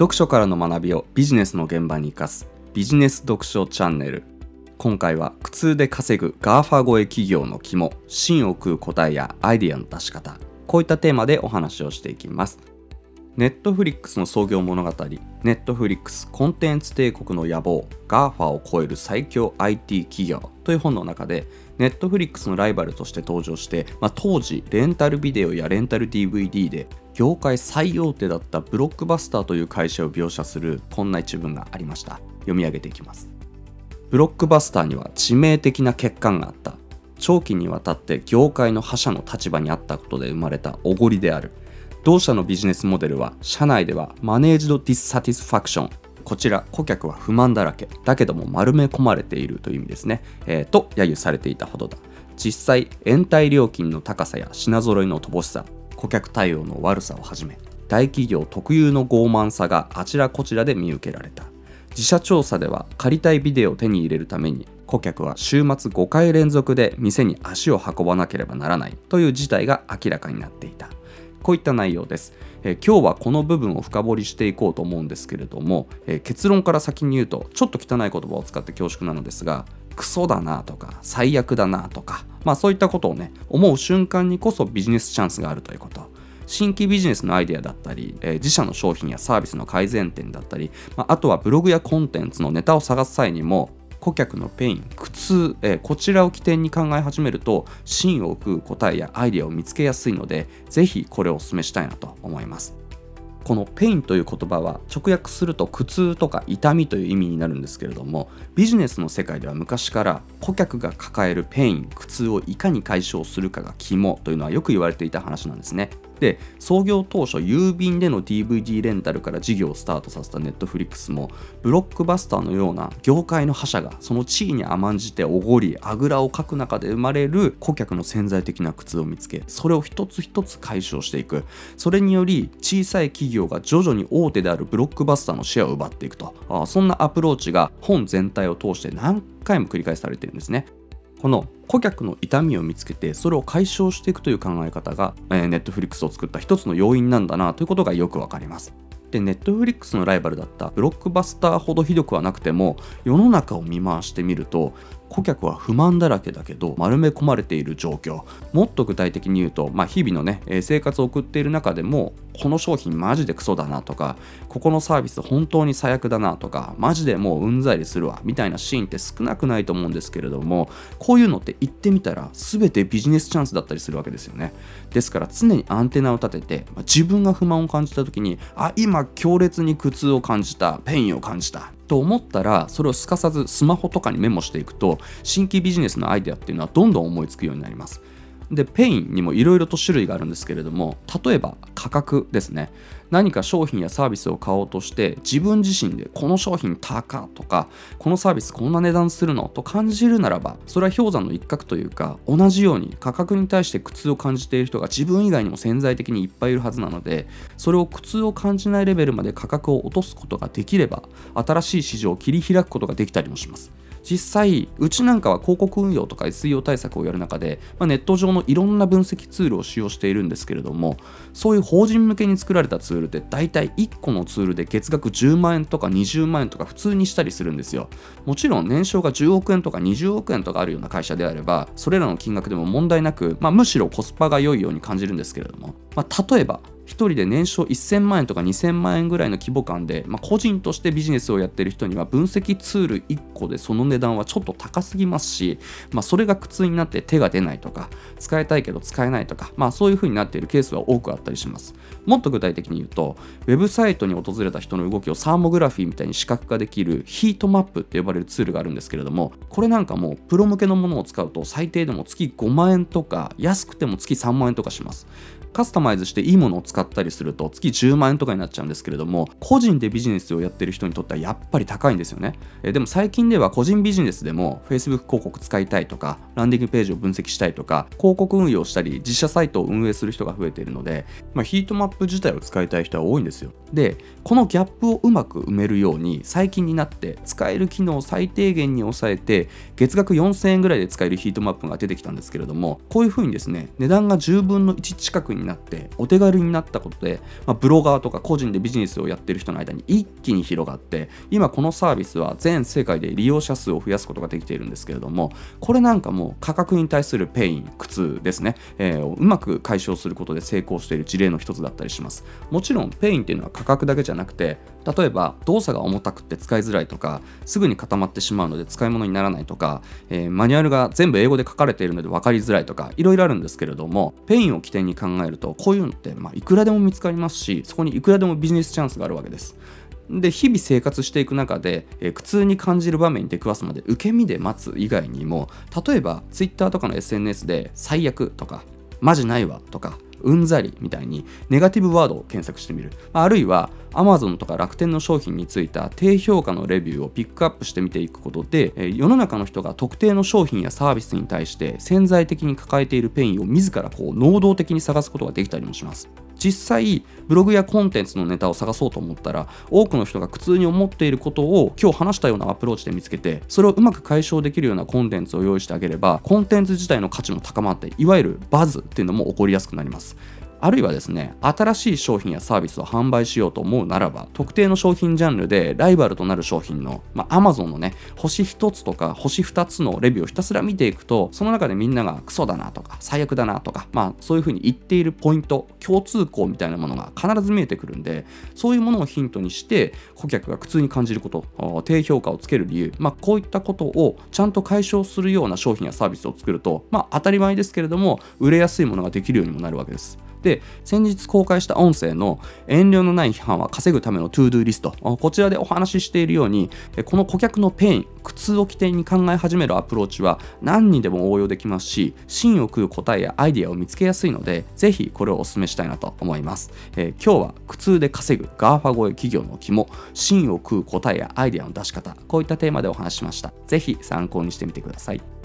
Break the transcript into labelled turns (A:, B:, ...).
A: 読書からの学びをビジネスの現場に生かすビジネス読書チャンネル。今回は苦痛で稼ぐ GAFA 超え企業の肝芯を食う答えやアイディアの出し方。こういったテーマでお話をしていきます。ネットフリックスの創業物語。ネットフリックスコンテンツ帝国の野望 GAFA を超える最強 IT 企業。という本の中でネットフリックスのライバルとして登場して、まあ、当時レンタルビデオやレンタル DVD で業界最大手だったブロックバスターという会社を描写するこんな一文がありました。読み上げていきますブロックバスターには致命的な欠陥があった。長期にわたって業界の覇者の立場にあったことで生まれたおごりである。同社のビジネスモデルは社内ではマネージドディスサティスファクション。こちら顧客は不満だらけだけども丸め込まれているという意味ですね、えー、と揶揄されていたほどだ。実際延滞料金の高さや品揃いの乏しさ顧客対応の悪さをはじめ大企業特有の傲慢さがあちらこちらで見受けられた。自社調査では借りたいビデオを手に入れるために顧客は週末5回連続で店に足を運ばなければならないという事態が明らかになっていた。こういった内容です、えー、今日はこの部分を深掘りしていこうと思うんですけれども、えー、結論から先に言うとちょっと汚い言葉を使って恐縮なのですがクソだなとか最悪だなとかまあそういったことをね思う瞬間にこそビジネスチャンスがあるということ。新規ビジネスのアイデアだったり、えー、自社の商品やサービスの改善点だったり、まあ、あとはブログやコンテンツのネタを探す際にも顧客の pain 苦痛、えー、こちらを起点に考え始めると芯を食う答えやアイデアを見つけやすいのでぜひこれをお勧めしたいなと思います。この pain という言葉は直訳すると苦痛とか痛みという意味になるんですけれどもビジネスの世界では昔から顧客が抱えるペイン苦痛をいかに解消するかが肝というのはよく言われていた話なんですね。で創業当初郵便での DVD レンタルから事業をスタートさせたネットフリックスもブロックバスターのような業界の覇者がその地位に甘んじておごりあぐらをかく中で生まれる顧客の潜在的な苦痛を見つけそれを一つ一つ解消していく。それにより小さい企業が徐々に大手であるブロックバスターのシェアを奪っていくと。あそんなアプローチが本全体を通して何回も繰り返されてるんですね。この顧客の痛みを見つけてそれを解消していくという考え方が、えー、ネットフリックスを作った一つの要因なんだなということがよくわかります。でネットフリックスのライバルだったブロックバスターほどひどくはなくても世の中を見回してみると顧客は不満だらけだけど丸め込まれている状況。もっと具体的に言うと、まあ、日々のね生活を送っている中でもこの商品マジでクソだなとかここのサービス本当に最悪だなとかマジでもううんざりするわみたいなシーンって少なくないと思うんですけれどもこういうのって言ってみたら全てビジネスチャンスだったりするわけですよね。ですから常にアンテナを立てて、ま、自分が不満を感じた時にあ今強烈に苦痛を感じたペインを感じたと思ったらそれをすかさずスマホとかにメモしていくと新規ビジネスのアイデアっていうのはどんどん思いつくようになります。でペインにもいろいろと種類があるんですけれども例えば価格ですね。何か商品やサービスを買おうとして自分自身でこの商品高とかこのサービスこんな値段するのと感じるならばそれは氷山の一角というか同じように価格に対して苦痛を感じている人が自分以外にも潜在的にいっぱいいるはずなのでそれを苦痛を感じないレベルまで価格を落とすことができれば新しい市場を切り開くことができたりもします。実際うちなんかは広告運用とか SEO 対策をやる中で、まあ、ネット上のいろんな分析ツールを使用しているんですけれどもそういう法人向けに作られたツールって大体1個のツールで月額10万円とか20万円とか普通にしたりするんですよ。もちろん年商が10億円とか20億円とかあるような会社であればそれらの金額でも問題なく、まあ、むしろコスパが良いように感じるんですけれども、まあ、例えば1人で年商1000万円とか2000万円ぐらいの規模感で、まあ、個人としてビジネスをやってる人には分析ツール1個でその値段はちょっと高すぎますし、まあ、それが苦痛になって手が出ないとか使いたいけど使えないとか、まあ、そういう風になっているケースは多くあったりします。もっと具体的に言うとウェブサイトに訪れた人の動きをサーモグラフィーみたいに視覚化できるヒートマップって呼ばれるツールがあるんですけれどもこれなんかもプロ向けのものを使うと最低でも月5万円とか安くても月3万円とかします。カスタマイズしていいものを使ったりすると月10万円とかになっちゃうんですけれども個人でビジネスをやってる人にとってはやっぱり高いんですよね。えでも最近では個人ビジネスでも Facebook 広告使いたいとかランディングページを分析したいとか広告運用したり自社サイトを運営する人が増えているので、まあ、ヒートマップ自体を使いたい人は多いんですよ。でこのギャップをうまく埋めるように最近になって使える機能を最低限に抑えて月額4000円ぐらいで使えるヒートマップが出てきたんですけれどもこういうふうにですね値段が10分の1近くにになってお手軽になったことで、まあ、ブロガーとか個人でビジネスをやってる人の間に一気に広がって今このサービスは全世界で利用者数を増やすことができているんですけれどもこれなんかもう価格に対するペイン苦痛ですね、えー、うまく解消することで成功している事例の一つだったりします。もちろんペインっていうのは価格だけじゃなくて例えば動作が重たくて使いづらいとかすぐに固まってしまうので使い物にならないとか、えー、マニュアルが全部英語で書かれているので分かりづらいとかいろいろあるんですけれどもペインを起点に考えるとこういうのって、まあ、いくらでも見つかりますしそこにいくらでもビジネスチャンスがあるわけです。で日々生活していく中で、えー、苦痛に感じる場面に出くわすまで受け身で待つ以外にも例えば Twitter とかの SNS で最悪とかマジないわとかうんざりみたいにネガティブワードを検索してみる。あるいは Amazon とか楽天の商品についた低評価のレビューをピックアップしてみていくことで世の中の人が特定の商品やサービスに対して潜在的に抱えているペインを自らこう能動的に探すことができたりもします。実際ブログやコンテンツのネタを探そうと思ったら多くの人が苦痛に思っていることを今日話したようなアプローチで見つけてそれをうまく解消できるようなコンテンツを用意してあげればコンテンツ自体の価値も高まっていわゆるバズっていうのも起こりやすくなります。あるいはですね新しい商品やサービスを販売しようと思うならば特定の商品ジャンルでライバルとなる商品の、まあ、Amazon のね星1つとか星2つのレビューをひたすら見ていくとその中でみんながクソだなとか最悪だなとかまあそういうふうに言っているポイント共通項みたいなものが必ず見えてくるんでそういうものをヒントにして顧客が苦痛に感じること低評価をつける理由、まあ、こういったことをちゃんと解消するような商品やサービスを作るとまあ当たり前ですけれども売れやすいものができるようにもなるわけです。で先日公開した音声の遠慮のない批判は稼ぐための To Do リスト。こちらでお話ししているようにこの顧客のペイン苦痛を起点に考え始めるアプローチは何にでも応用できますし芯を食う答えやアイデアを見つけやすいのでぜひこれをお勧めしたいなと思います、えー、今日は苦痛で稼ぐ GAFA 超え企業のキモ芯を食う答えやアイデアの出し方こういったテーマでお話ししました。ぜひ参考にしてみてください。